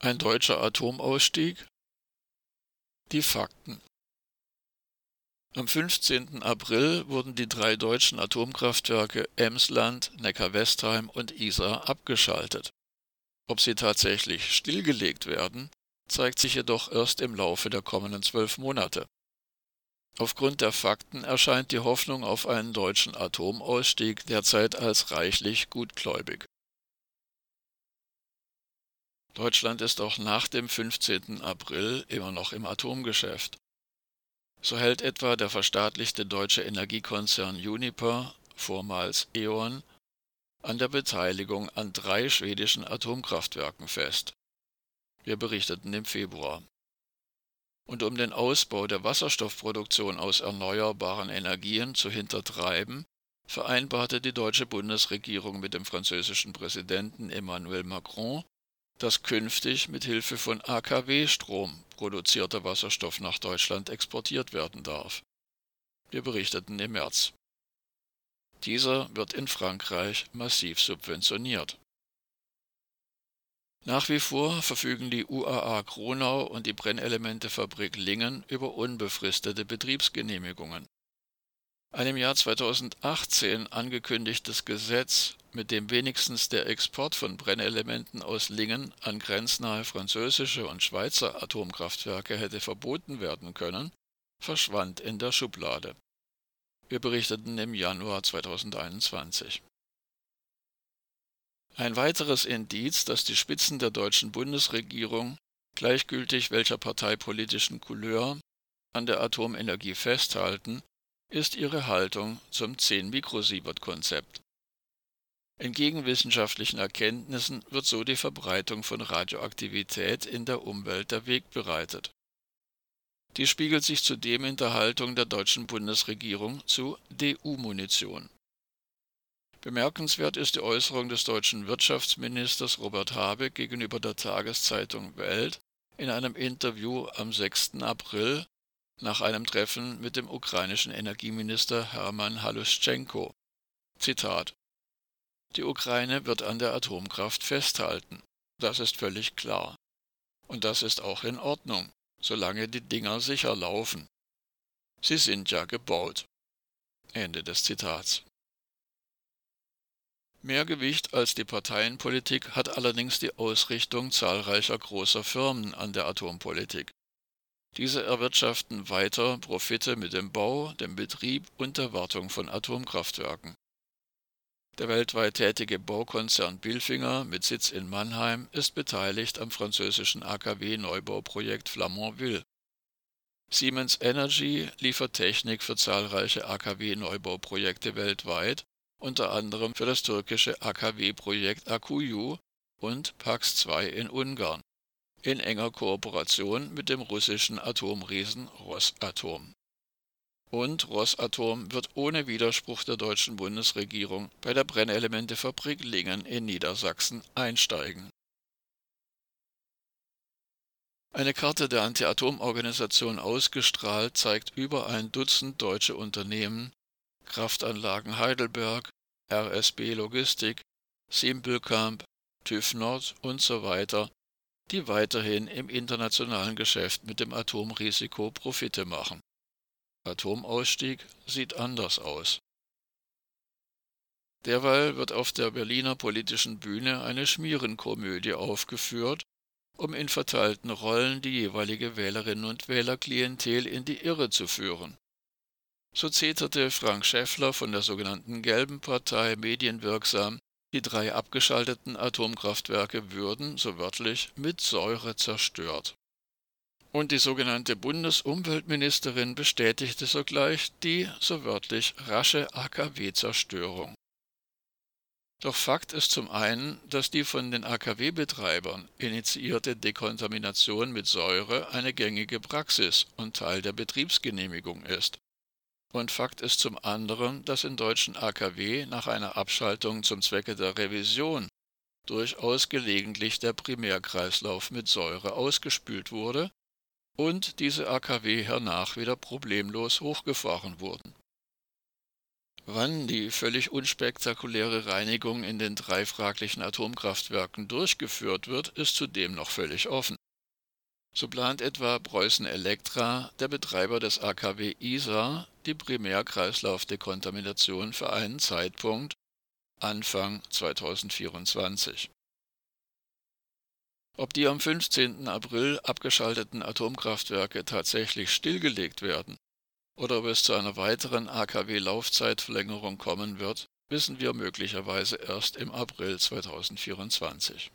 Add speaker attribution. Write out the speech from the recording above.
Speaker 1: Ein deutscher Atomausstieg? Die Fakten. Am 15. April wurden die drei deutschen Atomkraftwerke Emsland, Neckar-Westheim und Isar abgeschaltet. Ob sie tatsächlich stillgelegt werden, zeigt sich jedoch erst im Laufe der kommenden zwölf Monate. Aufgrund der Fakten erscheint die Hoffnung auf einen deutschen Atomausstieg derzeit als reichlich gutgläubig. Deutschland ist auch nach dem 15. April immer noch im Atomgeschäft. So hält etwa der verstaatlichte deutsche Energiekonzern Uniper, vormals E.ON, an der Beteiligung an drei schwedischen Atomkraftwerken fest. Wir berichteten im Februar. Und um den Ausbau der Wasserstoffproduktion aus erneuerbaren Energien zu hintertreiben, vereinbarte die deutsche Bundesregierung mit dem französischen Präsidenten Emmanuel Macron dass künftig mit Hilfe von AKW-Strom produzierter Wasserstoff nach Deutschland exportiert werden darf. Wir berichteten im März. Dieser wird in Frankreich massiv subventioniert. Nach wie vor verfügen die UAA Kronau und die Brennelementefabrik Lingen über unbefristete Betriebsgenehmigungen. Ein im Jahr 2018 angekündigtes Gesetz, mit dem wenigstens der Export von Brennelementen aus Lingen an grenznahe französische und Schweizer Atomkraftwerke hätte verboten werden können, verschwand in der Schublade. Wir berichteten im Januar 2021. Ein weiteres Indiz, dass die Spitzen der deutschen Bundesregierung, gleichgültig welcher parteipolitischen Couleur, an der Atomenergie festhalten, ist ihre Haltung zum 10-Mikrosievert-Konzept. Entgegen wissenschaftlichen Erkenntnissen wird so die Verbreitung von Radioaktivität in der Umwelt der Weg bereitet. Dies spiegelt sich zudem in der Haltung der deutschen Bundesregierung zu DU-Munition. Bemerkenswert ist die Äußerung des deutschen Wirtschaftsministers Robert Habeck gegenüber der Tageszeitung Welt in einem Interview am 6. April nach einem Treffen mit dem ukrainischen Energieminister Hermann Haluschenko. Zitat Die Ukraine wird an der Atomkraft festhalten. Das ist völlig klar. Und das ist auch in Ordnung, solange die Dinger sicher laufen. Sie sind ja gebaut. Ende des Zitats. Mehr Gewicht als die Parteienpolitik hat allerdings die Ausrichtung zahlreicher großer Firmen an der Atompolitik. Diese erwirtschaften weiter Profite mit dem Bau, dem Betrieb und der Wartung von Atomkraftwerken. Der weltweit tätige Baukonzern Bilfinger mit Sitz in Mannheim ist beteiligt am französischen AKW-Neubauprojekt Flamanville. Siemens Energy liefert Technik für zahlreiche AKW-Neubauprojekte weltweit, unter anderem für das türkische AKW-Projekt Akuyu und Pax 2 in Ungarn in enger Kooperation mit dem russischen Atomriesen Rosatom. Und Rosatom wird ohne Widerspruch der deutschen Bundesregierung bei der Brennelementefabrik Lingen in Niedersachsen einsteigen. Eine Karte der Anti-Atom-Organisation ausgestrahlt zeigt über ein Dutzend deutsche Unternehmen, Kraftanlagen Heidelberg, RSB Logistik, Simpelkamp, TÜV Nord und so weiter die weiterhin im internationalen Geschäft mit dem Atomrisiko Profite machen. Atomausstieg sieht anders aus. Derweil wird auf der Berliner politischen Bühne eine Schmierenkomödie aufgeführt, um in verteilten Rollen die jeweilige Wählerinnen und Wählerklientel in die Irre zu führen. So zeterte Frank Schäffler von der sogenannten Gelben Partei medienwirksam die drei abgeschalteten Atomkraftwerke würden, so wörtlich, mit Säure zerstört. Und die sogenannte Bundesumweltministerin bestätigte sogleich die, so wörtlich, rasche AKW-Zerstörung. Doch Fakt ist zum einen, dass die von den AKW-Betreibern initiierte Dekontamination mit Säure eine gängige Praxis und Teil der Betriebsgenehmigung ist. Und Fakt ist zum anderen, dass in deutschen AKW nach einer Abschaltung zum Zwecke der Revision durchaus gelegentlich der Primärkreislauf mit Säure ausgespült wurde und diese AKW hernach wieder problemlos hochgefahren wurden. Wann die völlig unspektakuläre Reinigung in den drei fraglichen Atomkraftwerken durchgeführt wird, ist zudem noch völlig offen. So plant etwa Preußen Elektra, der Betreiber des AKW Isar, die Primärkreislaufdekontamination für einen Zeitpunkt Anfang 2024. Ob die am 15. April abgeschalteten Atomkraftwerke tatsächlich stillgelegt werden oder ob es zu einer weiteren AKW-Laufzeitverlängerung kommen wird, wissen wir möglicherweise erst im April 2024